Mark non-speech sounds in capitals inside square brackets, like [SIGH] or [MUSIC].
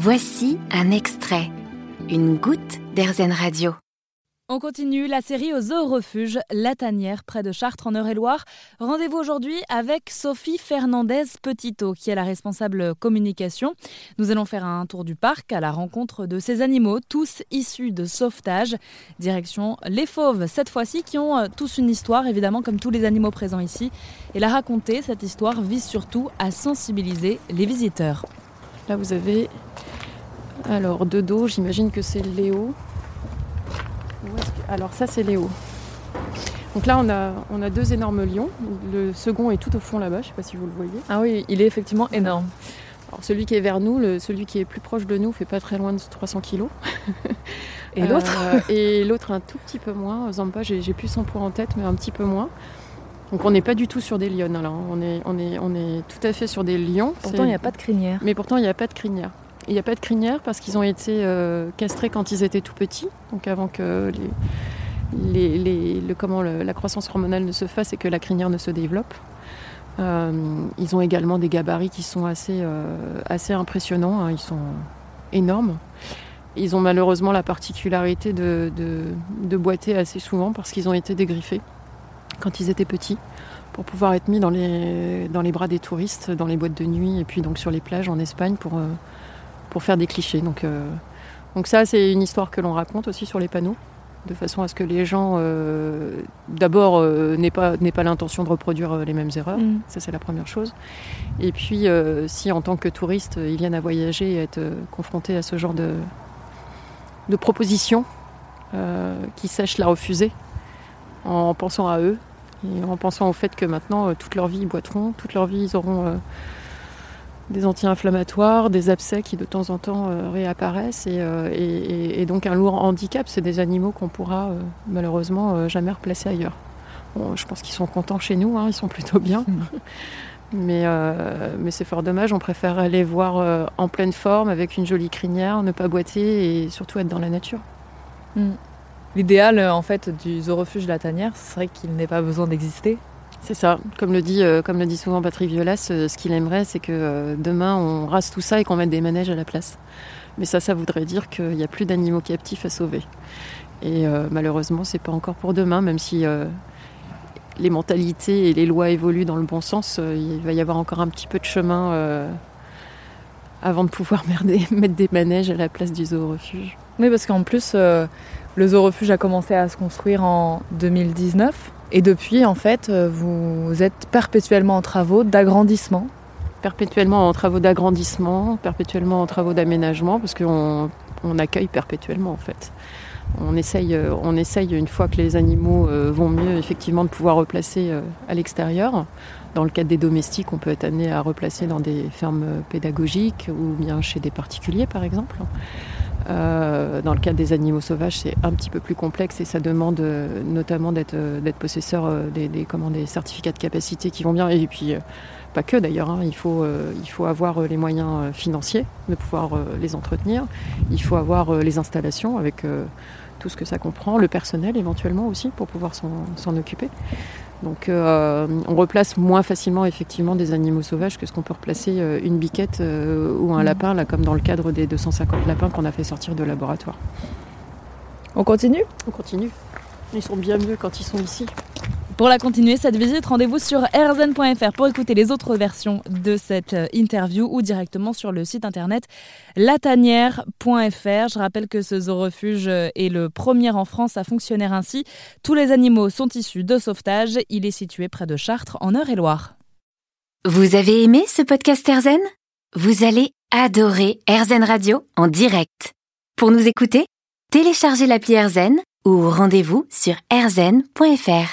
Voici un extrait, une goutte d'Airzen Radio. On continue la série au zoo refuge La Tanière près de Chartres en Eure-et-Loire. Rendez-vous aujourd'hui avec Sophie Fernandez Petitot qui est la responsable communication. Nous allons faire un tour du parc à la rencontre de ces animaux, tous issus de sauvetage. Direction les fauves cette fois-ci qui ont euh, tous une histoire évidemment comme tous les animaux présents ici. Et la raconter, cette histoire vise surtout à sensibiliser les visiteurs. Là vous avez alors de dos, j'imagine que c'est Léo. Alors ça c'est Léo. Donc là on a, on a deux énormes lions. Le second est tout au fond là-bas, je ne sais pas si vous le voyez. Ah oui, il est effectivement énorme. Alors celui qui est vers nous, celui qui est plus proche de nous fait pas très loin de 300 kilos. Et l'autre euh, Et l'autre un tout petit peu moins. Zampa, j'ai, j'ai plus son poids en tête, mais un petit peu moins. Donc on n'est pas du tout sur des lions là. On est, on est, on est tout à fait sur des lions. Pourtant il n'y a pas de crinière. Mais pourtant il n'y a pas de crinière. Il n'y a pas de crinière parce qu'ils ont été euh, castrés quand ils étaient tout petits, donc avant que les, le, comment, la croissance hormonale ne se fasse et que la crinière ne se développe. Euh, ils ont également des gabarits qui sont assez, euh, assez impressionnants, hein. ils sont énormes. Ils ont malheureusement la particularité de, de boiter assez souvent parce qu'ils ont été dégriffés quand ils étaient petits pour pouvoir être mis dans les, dans les bras des touristes, dans les boîtes de nuit et puis donc sur les plages en Espagne pour, pour faire des clichés. Donc, euh, donc ça, c'est une histoire que l'on raconte aussi sur les panneaux, de façon à ce que les gens, euh, d'abord, euh, n'aient pas, pas l'intention de reproduire les mêmes erreurs. Mm. Ça, c'est la première chose. Et puis, si en tant que touriste, ils viennent à voyager et être confrontés à ce genre de, de propositions, qu'ils sachent la refuser en pensant à eux et en pensant au fait que maintenant, toute leur vie, ils boiteront, toute leur vie, ils auront des anti-inflammatoires, des abcès qui de temps en temps euh, réapparaissent euh, et, donc un lourd handicap. C'est des animaux qu'on pourra euh, malheureusement jamais replacer ailleurs. je pense qu'ils sont contents chez nous, hein, ils sont plutôt bien. Mm. [LAUGHS] Mais, mais c'est fort dommage, on préfère aller voir en pleine forme avec une jolie crinière, ne pas boiter et surtout être dans la nature. Mm. L'idéal en fait du zoo refuge La Tanière, ce serait qu'il n'ait pas besoin d'exister c'est ça, comme le dit, euh, souvent Patrick Violas, euh, ce qu'il aimerait, c'est que euh, demain on rase tout ça et qu'on mette des manèges à la place. Mais ça, ça voudrait dire qu'il n'y a plus d'animaux captifs à sauver. Et malheureusement, c'est pas encore pour demain, même si les mentalités et les lois évoluent dans le bon sens. il va y avoir encore un petit peu de chemin avant de pouvoir [LAUGHS] mettre des manèges à la place du zoo refuge. Oui, parce qu'en plus, le zoo refuge a commencé à se construire en 2019. Et depuis, en fait, euh, vous êtes perpétuellement en travaux d'agrandissement Perpétuellement en travaux d'agrandissement, perpétuellement en travaux d'aménagement, parce qu'on on accueille perpétuellement, en fait. On essaye, euh, on essaye, une fois que les animaux euh, vont mieux, effectivement, de pouvoir replacer à l'extérieur. Dans le cadre des domestiques, on peut être amené à replacer dans des fermes pédagogiques ou bien chez des particuliers, par exemple. Euh, dans le cas des animaux sauvages, c'est un petit peu plus complexe et ça demande euh, notamment d'être euh, possesseur des, des, des, certificats de capacité qui vont bien. Et puis, pas que d'ailleurs, hein. il, il faut avoir les moyens financiers de pouvoir les entretenir. Il faut avoir les installations avec tout ce que ça comprend, le personnel éventuellement aussi pour pouvoir s'en occuper. Donc euh, on replace moins facilement effectivement des animaux sauvages que ce qu'on peut replacer euh, une biquette euh, ou un mm. lapin, là comme dans le cadre des 250 lapins qu'on a fait sortir de laboratoire. On continue? On continue. Ils sont bien mieux quand ils sont ici. Pour la continuer, cette visite, rendez-vous sur rzn.fr pour écouter les autres versions de cette euh, interview ou directement sur le site internet latanière.fr. Je rappelle que ce zoo-refuge euh, est le premier en France à fonctionner ainsi. Tous les animaux sont issus de sauvetage. Il est situé près de Chartres, en Eure-et-Loire. Vous avez aimé ce podcast RZN Vous allez adorer RZN Radio en direct. Pour nous écouter, téléchargez l'appli RZN ou rendez-vous sur rzn.fr.